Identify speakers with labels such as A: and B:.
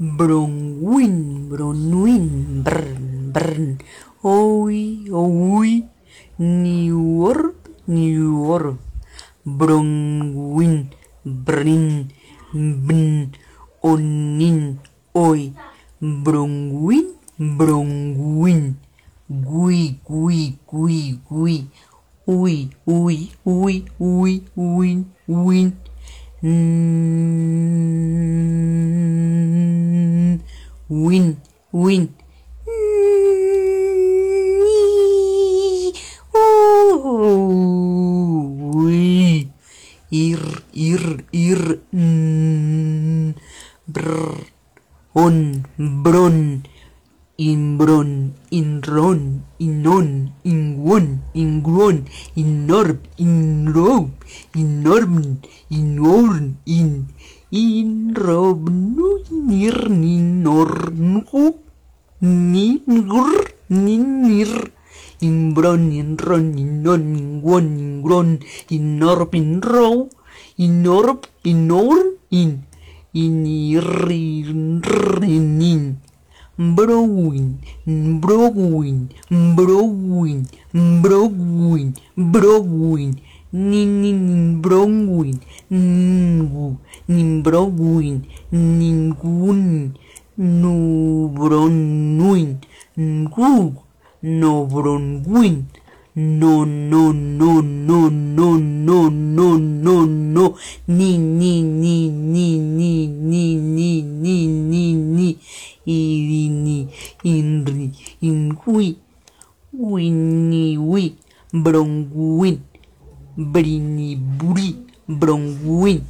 A: Bronwyn, Bronwyn, brn, brn. Oi, oi, New York, Bronwyn, brin, bn, onin, oi. Bronwyn, Bronwyn. Gui, gui, gui, gui. Ui, ui, ui, ui, ui, ui, ui, Win, win. Ir, ir, ir. Brr. On, bron. Inbron, inron, inon, ingwon, ingwon, inorb, inrob, inorm, inorn, in, Inrobnu nirninornu ningur ninir inbron inron inon inguon ingron inorp inro inorp inor in inir inirrinin browin browin browin browin browin ninin browin ningu Nimbrowin, Ningun, Nubronwin, Ngu, Nobronwin, no, no, no, no, no, no, no, no, no, ni, ni, ni, ni, ni, ni, ni, ni, ni, ni, irini, inri, ingui, winni, wi, bronguin, brini, buri, bronguin,